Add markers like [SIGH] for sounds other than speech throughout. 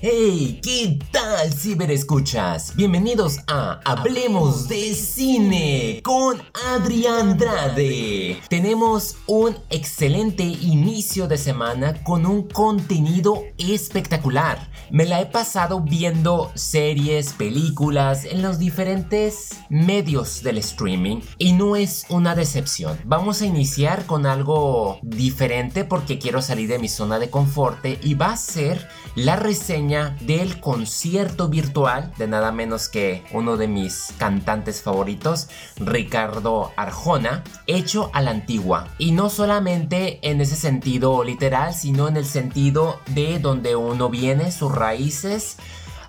Hey, ¿qué tal ciberescuchas? Bienvenidos a Hablemos de Cine con Adrián Andrade. Tenemos un excelente inicio de semana con un contenido espectacular. Me la he pasado viendo series, películas en los diferentes medios del streaming y no es una decepción. Vamos a iniciar con algo diferente porque quiero salir de mi zona de confort y va a ser la reseña del concierto virtual de nada menos que uno de mis cantantes favoritos, Ricardo Arjona, hecho a la antigua. Y no solamente en ese sentido literal, sino en el sentido de donde uno viene, sus raíces,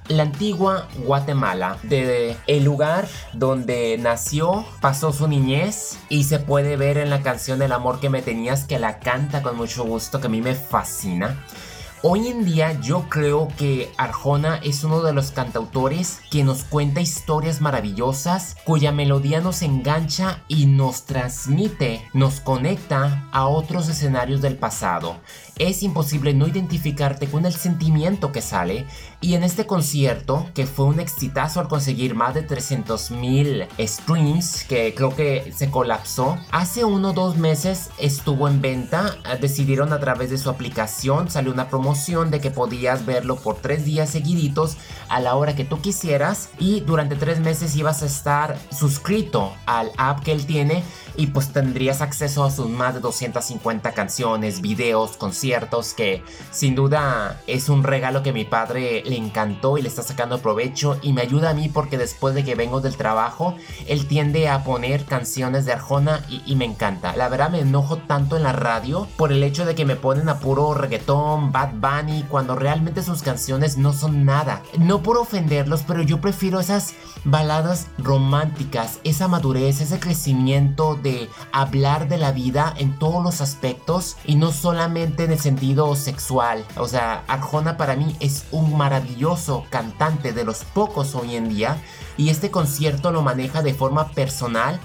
la antigua Guatemala, de el lugar donde nació, pasó su niñez y se puede ver en la canción El amor que me tenías que la canta con mucho gusto, que a mí me fascina. Hoy en día yo creo que Arjona es uno de los cantautores que nos cuenta historias maravillosas, cuya melodía nos engancha y nos transmite, nos conecta a otros escenarios del pasado. Es imposible no identificarte con el sentimiento que sale y en este concierto, que fue un exitazo al conseguir más de 300 mil streams, que creo que se colapsó, hace uno o dos meses estuvo en venta, decidieron a través de su aplicación, salió una promoción de que podías verlo por tres días seguiditos a la hora que tú quisieras y durante tres meses ibas a estar suscrito al app que él tiene y pues tendrías acceso a sus más de 250 canciones, videos, conciertos que sin duda es un regalo que mi padre le encantó y le está sacando provecho y me ayuda a mí porque después de que vengo del trabajo él tiende a poner canciones de Arjona y, me encanta. La verdad me enojo tanto en la radio por el hecho de que me ponen a puro reggaetón, Bad Bunny cuando realmente sus canciones no son nada. No por ofenderlos, pero yo prefiero esas baladas románticas, esa madurez, ese crecimiento de hablar de la vida en todos los aspectos y no solamente en el sentido sexual. O sea, Arjona para mí es un maravilloso cantante de los pocos hoy en día y este concierto lo maneja de forma personal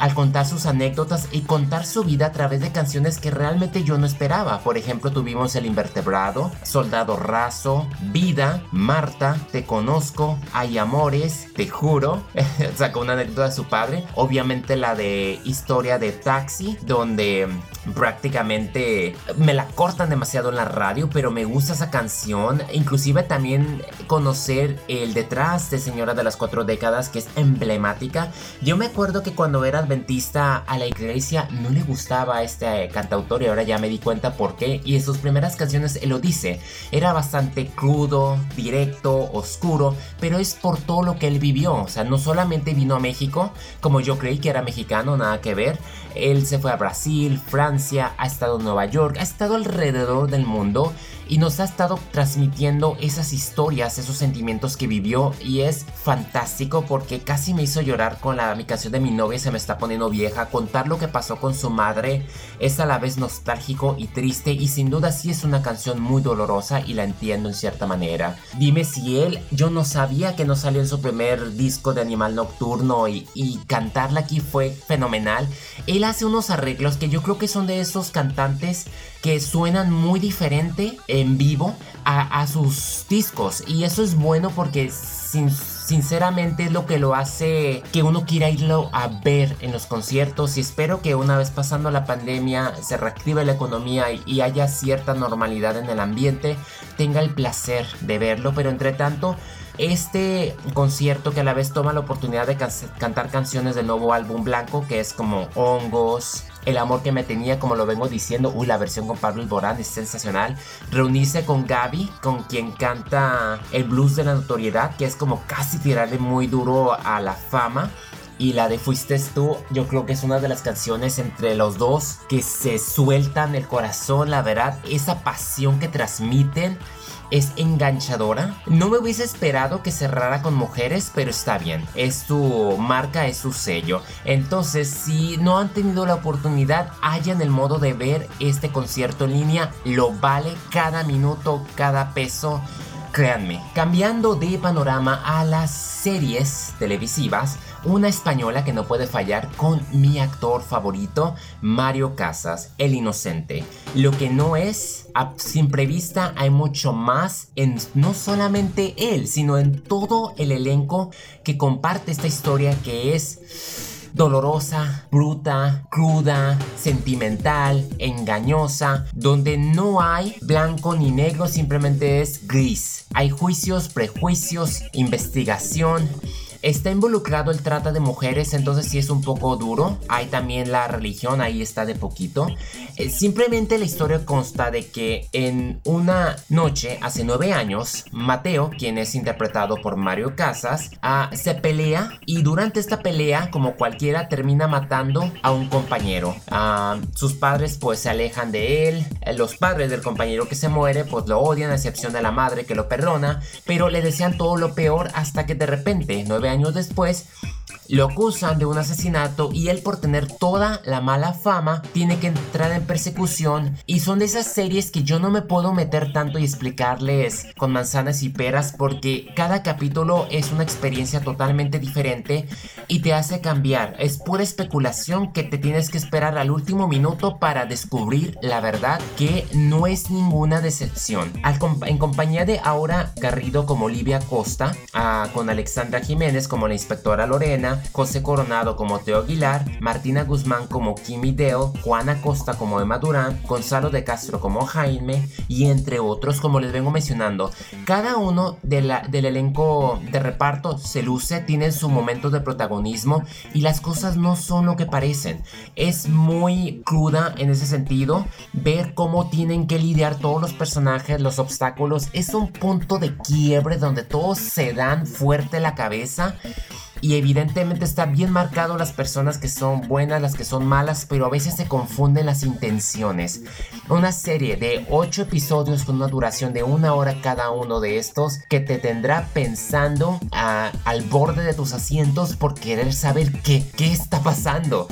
al contar sus anécdotas y contar su vida a través de canciones que realmente yo no esperaba. Por ejemplo, tuvimos El Invertebrado, Soldado Raso, Vida, Marta, Te Conozco, Hay Amores, Te Juro. [LAUGHS] Sacó una anécdota de su padre. Obviamente la de Historia de Taxi, donde prácticamente me la cortan demasiado en la radio, pero me gusta esa canción. Inclusive también conocer el detrás de Señora de las Cuatro Décadas, que es emblemática. Yo me acuerdo que cuando era adventista a la iglesia no le gustaba este cantautor y ahora ya me di cuenta por qué. Y en sus primeras canciones él lo dice, era bastante crudo, directo, oscuro, pero es por todo lo que él vivió. O sea, no solamente vino a México, como yo creí que era mexicano, nada que ver. Él se fue a Brasil, Francia, ha estado en Nueva York, ha estado alrededor del mundo y nos ha estado transmitiendo esas historias, esos sentimientos que vivió y es fantástico porque casi me hizo llorar con la mi canción de mi novia se me está poniendo vieja, contar lo que pasó con su madre es a la vez nostálgico y triste y sin duda sí es una canción muy dolorosa y la entiendo en cierta manera. Dime si él, yo no sabía que no salió en su primer disco de Animal Nocturno y, cantarla aquí fue fenomenal. Hace unos arreglos que yo creo que son de esos cantantes que suenan muy diferente en vivo a, sus discos. Y eso es bueno porque sinceramente es lo que lo hace que uno quiera irlo a ver en los conciertos. Y espero que una vez pasando la pandemia se reactive la economía y, haya cierta normalidad en el ambiente, tenga el placer de verlo. Pero entre tanto este concierto que a la vez toma la oportunidad de cantar canciones del nuevo álbum blanco, que es como Hongos, El amor que me tenía, como lo vengo diciendo, uy, la versión con Pablo Alborán es sensacional. Reunirse con Gaby, con quien canta el blues de la notoriedad, que es como casi tirarle muy duro a la fama y la de Fuiste tú, yo creo que es una de las canciones entre los dos que se sueltan el corazón, la verdad, esa pasión que transmiten es enganchadora. No me hubiese esperado que cerrara con mujeres, pero está bien. Es su marca, es su sello. Entonces, si no han tenido la oportunidad, hayan el modo de ver este concierto en línea. Lo vale cada minuto, cada peso. Créanme, cambiando de panorama a las series televisivas, una española que no puede fallar con mi actor favorito, Mario Casas, el inocente. Lo que no es, a simple vista, hay mucho más en no solamente él, sino en todo el elenco que comparte esta historia que es dolorosa, bruta, cruda, sentimental, engañosa, donde no hay blanco ni negro, simplemente es gris. Hay juicios, prejuicios, investigación Está involucrado el trata de mujeres, entonces sí es un poco duro. Hay también la religión, ahí está de poquito. Eh, simplemente la historia consta de que en una noche, hace nueve años, Mateo, quien es interpretado por Mario Casas, ah, se pelea y durante esta pelea, como cualquiera, termina matando a un compañero. Ah, sus padres pues se alejan de él. Eh, los padres del compañero que se muere pues lo odian a excepción de la madre que lo perdona, pero le desean todo lo peor hasta que de repente, nueve años después, lo acusan de un asesinato y él por tener toda la mala fama tiene que entrar en persecución y son de esas series que yo no me puedo meter tanto y explicarles con manzanas y peras porque cada capítulo es una experiencia totalmente diferente y te hace cambiar. Es pura especulación que te tienes que esperar al último minuto para descubrir la verdad que no es ninguna decepción. en compañía de Aura Garrido como Olivia Costa, ah, con Alexandra Jiménez como la inspectora Lorena, José Coronado como Teo Aguilar, Martina Guzmán como Kimi Deo, Juana Costa como Emma Durán, Gonzalo de Castro como Jaime y entre otros como les vengo mencionando. Cada uno del elenco de reparto se luce, tiene su momento de protagonismo y las cosas no son lo que parecen. Es muy cruda en ese sentido ver cómo tienen que lidiar todos los personajes, los obstáculos. Es un punto de quiebre donde todos se dan fuerte la cabeza y evidentemente está bien marcado las personas que son buenas, las que son malas, pero a veces se confunden las intenciones. Una serie de 8 episodios con una duración de una hora cada uno de estos que te tendrá pensando ah, al borde de tus asientos por querer saber qué, qué está pasando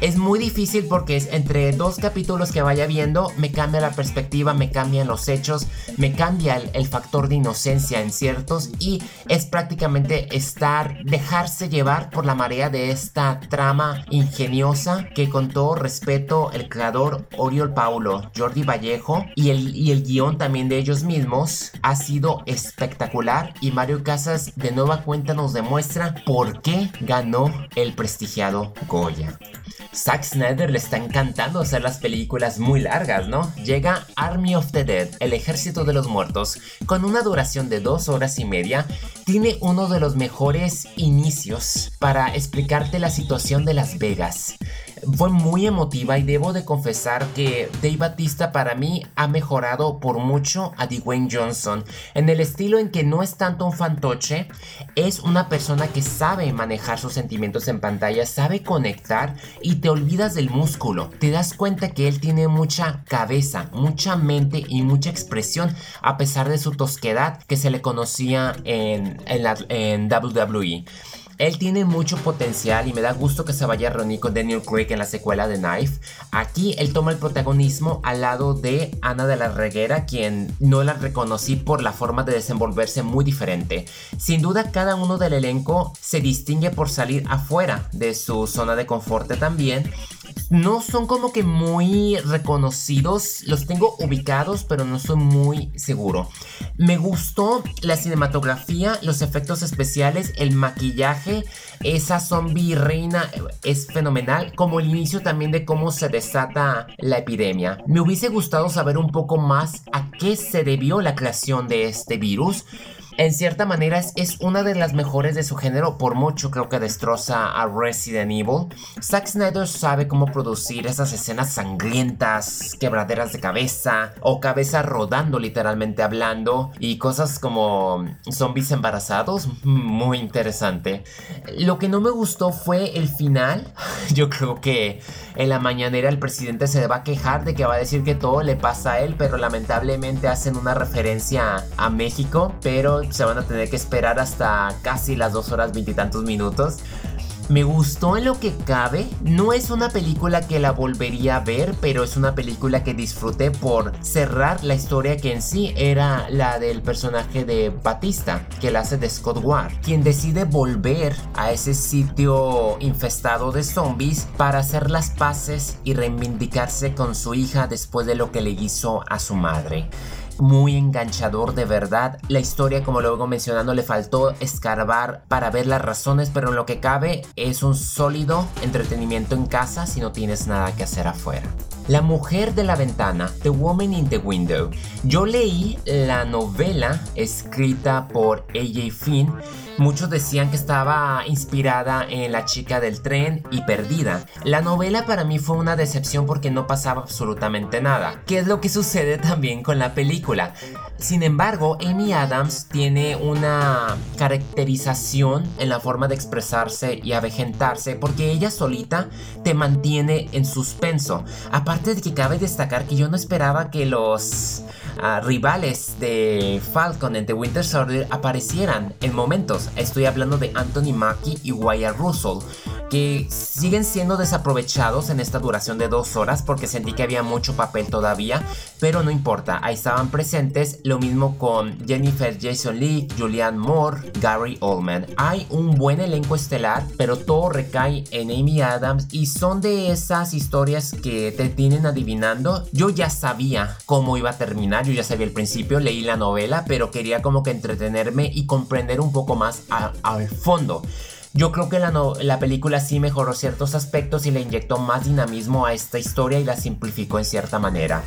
es muy difícil porque es entre dos capítulos que vaya viendo, me cambia la perspectiva, me cambian los hechos, me cambia el, factor de inocencia en ciertos y es prácticamente estar, dejarse llevar por la marea de esta trama ingeniosa que con todo respeto el creador Oriol Paulo, Jordi Vallejo y el, y el guion también de ellos mismos ha sido espectacular y Mario Casas de nueva cuenta nos demuestra por qué ganó el prestigiado Goya. Zack Snyder le está encantando hacer las películas muy largas, ¿no? Llega Army of the Dead, el ejército de los muertos, con una duración de dos horas y media, tiene uno de los mejores inicios para explicarte la situación de Las Vegas fue muy emotiva y debo de confesar que Dave Batista para mí ha mejorado por mucho a Dwayne Johnson en el estilo en que no es tanto un fantoche, es una persona que sabe manejar sus sentimientos en pantalla, sabe conectar y te olvidas del músculo, te das cuenta que él tiene mucha cabeza, mucha mente y mucha expresión a pesar de su tosquedad que se le conocía en, en, en WWE. Él tiene mucho potencial y me da gusto que se vaya a reunir con Daniel Craig en la secuela de Knife. Aquí él toma el protagonismo al lado de Ana de la Reguera, quien no la reconocí por la forma de desenvolverse muy diferente. Sin duda cada uno del elenco se distingue por salir afuera de su zona de confort también no son como que muy reconocidos. Los tengo ubicados, pero no soy muy seguro. Me gustó la cinematografía, los efectos especiales, el maquillaje. Esa zombie reina es fenomenal, como el inicio también de cómo se desata la epidemia. Me hubiese gustado saber un poco más a qué se debió la creación de este virus en cierta manera es, una de las mejores de su género, por mucho creo que destroza a Resident Evil. Zack Snyder sabe cómo producir esas escenas sangrientas, quebraderas de cabeza, o cabeza rodando literalmente hablando, y cosas como zombies embarazados, muy interesante. Lo que no me gustó fue el final. [LAUGHS] Yo creo que en la mañanera el presidente se va a quejar de que va a decir que todo le pasa a él, pero lamentablemente hacen una referencia a México, pero se van a tener que esperar hasta casi las dos horas veintitantos minutos. Me gustó en lo que cabe. No es una película que la volvería a ver, pero es una película que disfruté por cerrar la historia que en sí era la del personaje de Batista, que la hace de Scott Ward, quien decide volver a ese sitio infestado de zombies para hacer las paces y reivindicarse con su hija después de lo que le hizo a su madre muy enganchador de verdad. La historia, como lo vengo mencionando, le faltó escarbar para ver las razones, pero en lo que cabe es un sólido entretenimiento en casa si no tienes nada que hacer afuera. La mujer de la ventana, The Woman in the Window. Yo leí la novela escrita por A.J. Finn Muchos decían que estaba inspirada en La chica del tren y perdida. La novela para mí fue una decepción porque no pasaba absolutamente nada, que es lo que sucede también con la película. Sin embargo, Amy Adams tiene una caracterización en la forma de expresarse y avejentarse porque ella solita te mantiene en suspenso. Aparte de que cabe destacar que yo no esperaba que los rivales de Falcon en The Winter Soldier aparecieran en momentos. Estoy hablando de Anthony Mackie y Wyatt Russell que siguen siendo desaprovechados en esta duración de dos horas porque sentí que había mucho papel todavía, pero no importa, ahí estaban presentes, lo mismo con Jennifer Jason Leigh, Julianne Moore, Gary Oldman. Hay un buen elenco estelar, pero todo recae en Amy Adams y son de esas historias que te tienen adivinando. Yo ya sabía cómo iba a terminar, yo ya sabía el principio, leí la novela, pero quería como que entretenerme y comprender un poco más al fondo. Yo creo que la, la película sí mejoró ciertos aspectos y le inyectó más dinamismo a esta historia y la simplificó en cierta manera.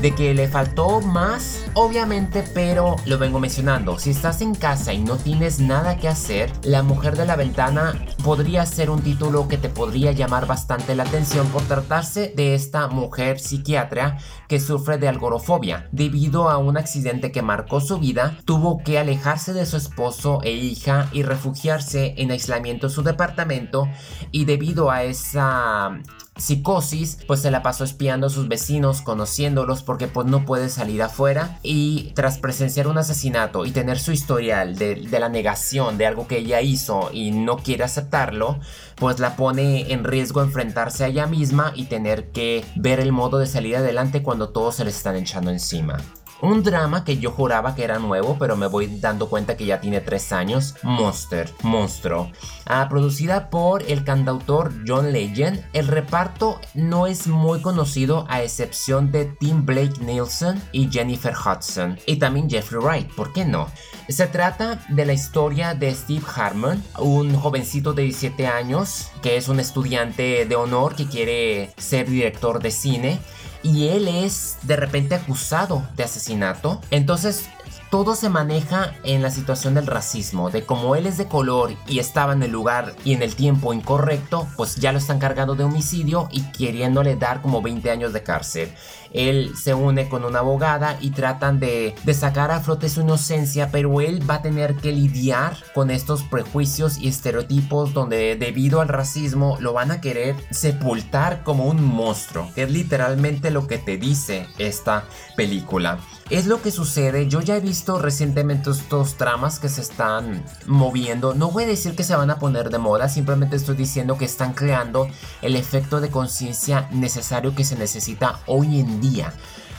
De que le faltó más, obviamente, pero lo vengo mencionando. Si estás en casa y no tienes nada que hacer, La Mujer de la Ventana podría ser un título que te podría llamar bastante la atención por tratarse de esta mujer psiquiatra que sufre de algorofobia. Debido a un accidente que marcó su vida, tuvo que alejarse de su esposo e hija y refugiarse en aislamiento en su departamento y debido a esa psicosis, pues se la pasó espiando a sus vecinos, conociéndolos porque pues no puede salir afuera y tras presenciar un asesinato y tener su historial de, de, la negación de algo que ella hizo y no quiere aceptarlo, pues la pone en riesgo enfrentarse a ella misma y tener que ver el modo de salir adelante cuando todos se le están echando encima. Un drama que yo juraba que era nuevo, pero me voy dando cuenta que ya tiene tres años. Monster, Monstruo. Ah, producida por el cantautor John Legend. El reparto no es muy conocido a excepción de Tim Blake Nielsen y Jennifer Hudson. Y también Jeffrey Wright, ¿por qué no? Se trata de la historia de Steve Harmon, un jovencito de 17 años que es un estudiante de honor que quiere ser director de cine y él es de repente acusado de asesinato. Entonces todo se maneja en la situación del racismo, de como él es de color y estaba en el lugar y en el tiempo incorrecto, pues ya lo están cargando de homicidio y queriéndole dar como 20 años de cárcel. Él se une con una abogada y tratan de, de sacar a flote su inocencia, pero él va a tener que lidiar con estos prejuicios y estereotipos donde debido al racismo lo van a querer sepultar como un monstruo, que es literalmente lo que te dice esta película. Es lo que sucede, yo ya he visto recientemente estos tramas que se están moviendo, no voy a decir que se van a poner de moda, simplemente estoy diciendo que están creando el efecto de conciencia necesario que se necesita hoy en día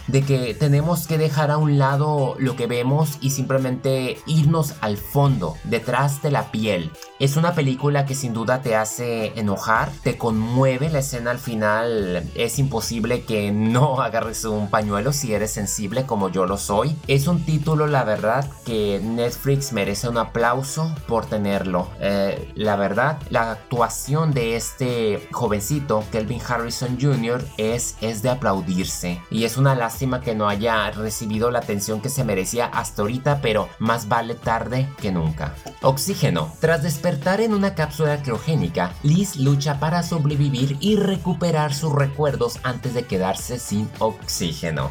de que tenemos que dejar a un lado lo que vemos y simplemente irnos al fondo, detrás de la piel. Es una película que sin duda te hace enojar, te conmueve, la escena al final es imposible que no [LAUGHS] agarres un pañuelo si eres sensible como yo lo soy. Es un título, la verdad, que Netflix merece un aplauso por tenerlo. Eh, la verdad, la actuación de este jovencito, Kelvin Harrison Jr., es, es de aplaudirse. Y es una lástima que no haya recibido la atención que se merecía hasta ahorita, pero más vale tarde que nunca. Oxígeno. Tras despertar en una cápsula criogénica, Liz lucha para sobrevivir y recuperar sus recuerdos antes de quedarse sin oxígeno.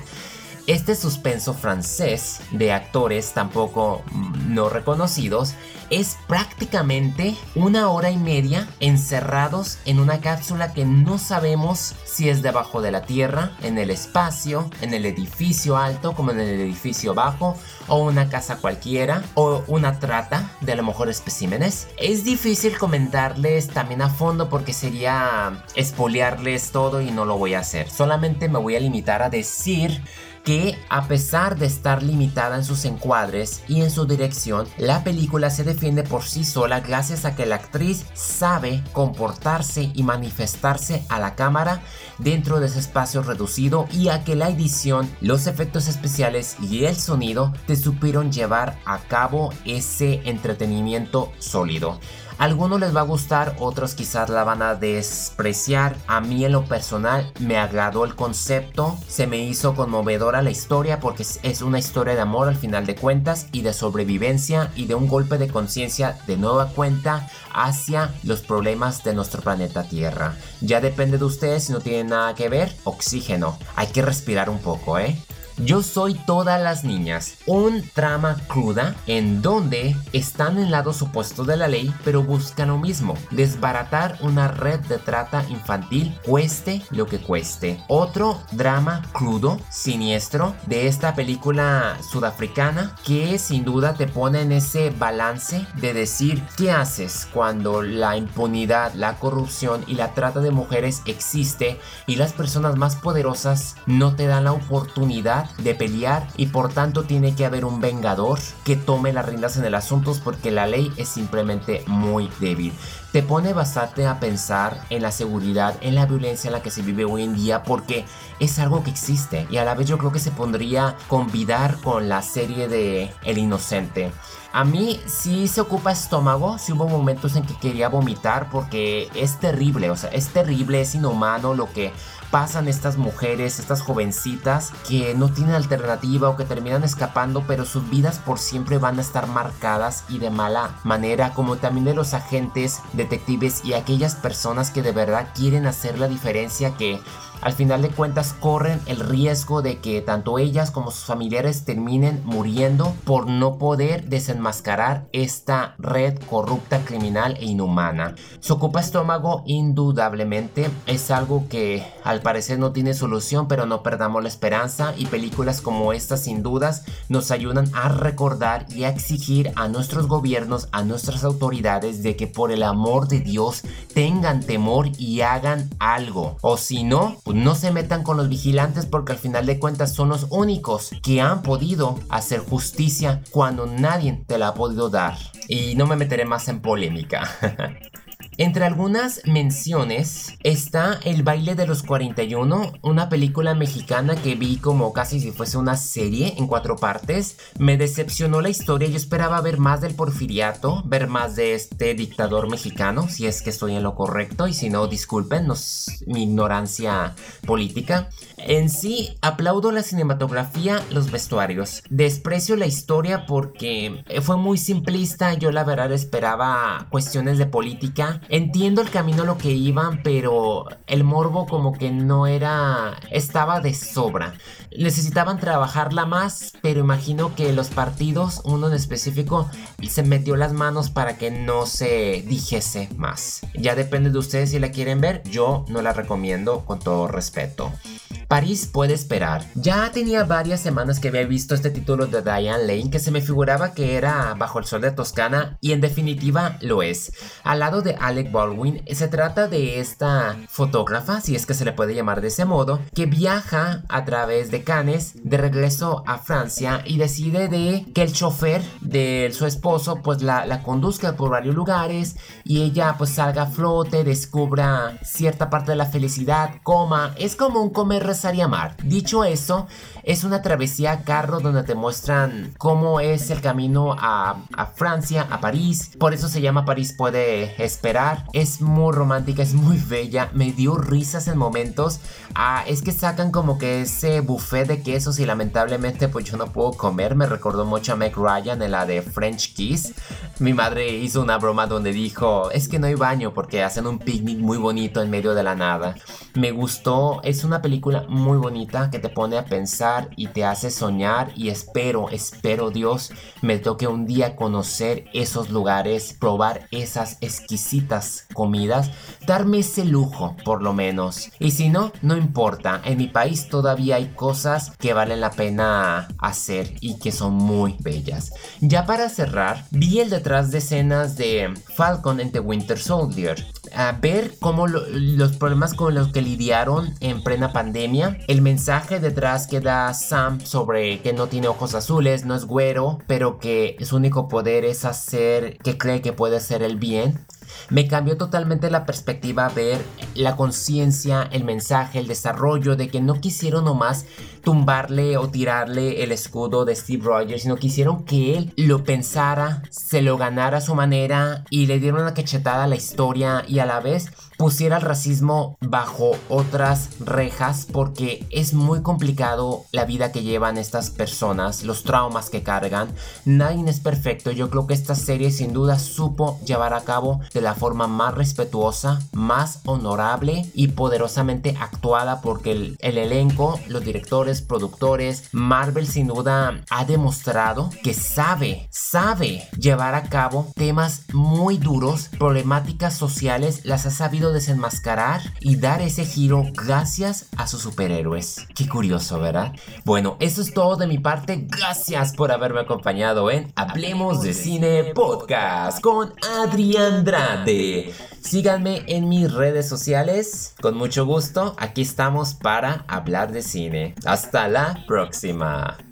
Este suspenso francés de actores tampoco mm, no reconocidos es prácticamente una hora y media encerrados en una cápsula que no sabemos si es debajo de la tierra, en el espacio, en el edificio alto como en el edificio bajo o una casa cualquiera o una trata de a lo mejor especímenes. Es difícil comentarles también a fondo porque sería espolearles todo y no lo voy a hacer. Solamente me voy a limitar a decir que a pesar de estar limitada en sus encuadres y en su dirección, la película se defiende por sí sola gracias a que la actriz sabe comportarse y manifestarse a la cámara dentro de ese espacio reducido y a que la edición, los efectos especiales y el sonido te supieron llevar a cabo ese entretenimiento sólido algunos les va a gustar, otros quizás la van a despreciar. A mí en lo personal me agradó el concepto, se me hizo conmovedora la historia porque es una historia de amor al final de cuentas y de sobrevivencia y de un golpe de conciencia de nueva cuenta hacia los problemas de nuestro planeta Tierra. Ya depende de ustedes si no tienen nada que ver, oxígeno. Hay que respirar un poco, ¿eh? Yo soy todas las niñas. Un trama cruda en donde están en lados opuestos de la ley, pero buscan lo mismo: desbaratar una red de trata infantil, cueste lo que cueste. Otro drama crudo, siniestro, de esta película sudafricana que sin duda te pone en ese balance de decir qué haces cuando la impunidad, la corrupción y la trata de mujeres existe y las personas más poderosas no te dan la oportunidad de pelear y por tanto tiene que haber un vengador que tome las riendas en el asunto porque la ley es simplemente muy débil. Te pone bastante a pensar en la seguridad, en la violencia en la que se vive hoy en día porque es algo que existe y a la vez yo creo que se pondría convidar con la serie de El Inocente. A mí sí se ocupa estómago, sí hubo momentos en que quería vomitar porque es terrible, o sea, es terrible, es inhumano lo que pasan estas mujeres, estas jovencitas que no tienen alternativa o que terminan escapando, pero sus vidas por siempre van a estar marcadas y de mala manera, como también de los agentes, detectives y aquellas personas que de verdad quieren hacer la diferencia que al final de cuentas corren el riesgo de que tanto ellas como sus familiares terminen muriendo por no poder desenmascarar esta red corrupta, criminal e inhumana. Su ocupa estómago indudablemente es algo que al parecer no tiene solución, pero no perdamos la esperanza y películas como esta sin dudas nos ayudan a recordar y a exigir a nuestros gobiernos, a nuestras autoridades de que por el amor de Dios tengan temor y hagan algo. O si no, no se metan con los vigilantes porque al final de cuentas son los únicos que han podido hacer justicia cuando nadie te la ha podido dar. Y no me meteré más en polémica. [LAUGHS] Entre algunas menciones está El baile de los 41, una película mexicana que vi como casi si fuese una serie en cuatro partes. Me decepcionó la historia, yo esperaba ver más del porfiriato, ver más de este dictador mexicano, si es que estoy en lo correcto y si no, disculpen mi ignorancia política. En sí, aplaudo la cinematografía, los vestuarios. Desprecio la historia porque fue muy simplista, yo la verdad esperaba cuestiones de política Entiendo el camino a lo que iban, pero el morbo como que no era... estaba de sobra. Necesitaban trabajarla más, pero imagino que los partidos, uno en específico, se metió las manos para que no se dijese más. Ya depende de ustedes si la quieren ver, yo no la recomiendo con todo respeto. París puede esperar. Ya tenía varias semanas que había visto este título de Diane Lane que se me figuraba que era Bajo el Sol de Toscana y en definitiva lo es. Al lado de Alec Baldwin se trata de esta fotógrafa, si es que se le puede llamar de ese modo, que viaja a través de Cannes de regreso a Francia y decide de que el chofer de su esposo pues la, conduzca por varios lugares y ella pues salga a flote, descubra cierta parte de la felicidad, coma, es como un comer amar. Dicho eso, es una travesía a carro donde te muestran cómo es el camino a, Francia, a París. Por eso se llama París puede esperar. Es muy romántica, es muy bella. Me dio risas en momentos. Ah, es que sacan como que ese buffet de quesos y lamentablemente pues yo no puedo comer. Me recordó mucho a Meg Ryan en la de French Kiss. Mi madre hizo una broma donde dijo, es que no hay baño porque hacen un picnic muy bonito en medio de la nada. Me gustó, es una película muy bonita que te pone a pensar y te hace soñar y espero, espero Dios me toque un día conocer esos lugares, probar esas exquisitas comidas, darme ese lujo por lo menos. Y si no, no importa, en mi país todavía hay cosas que valen la pena hacer y que son muy bellas. Ya para cerrar, vi el detrás de escenas de Falcon and the Winter Soldier a ver cómo los problemas con los que lidiaron en plena pandemia. El mensaje detrás que da Sam sobre que no tiene ojos azules, no es güero, pero que su único poder es hacer que cree que puede hacer el bien. Me cambió totalmente la perspectiva ver la conciencia, el mensaje, el desarrollo de que no quisieron nomás tumbarle o tirarle el escudo de Steve Rogers, sino quisieron que él lo pensara, se lo ganara a su manera y le dieron una cachetada a la historia y a la vez pusiera el racismo bajo otras rejas porque es muy complicado la vida que llevan estas personas, los traumas que cargan. Nadie es perfecto. Yo creo que esta serie sin duda supo llevar a cabo de la forma más respetuosa, más honorable y poderosamente actuada porque el, el elenco, los directores, productores, Marvel sin duda ha demostrado que sabe, sabe llevar a cabo temas muy duros, problemáticas sociales, las ha sabido desenmascarar y dar ese giro gracias a sus superhéroes. Qué curioso, ¿verdad? Bueno, eso es todo de mi parte. Gracias por haberme acompañado en Hablemos de Cine Podcast con Adrián Andrade. Síganme en mis redes sociales. Con mucho gusto, aquí estamos para hablar de cine. Hasta la próxima.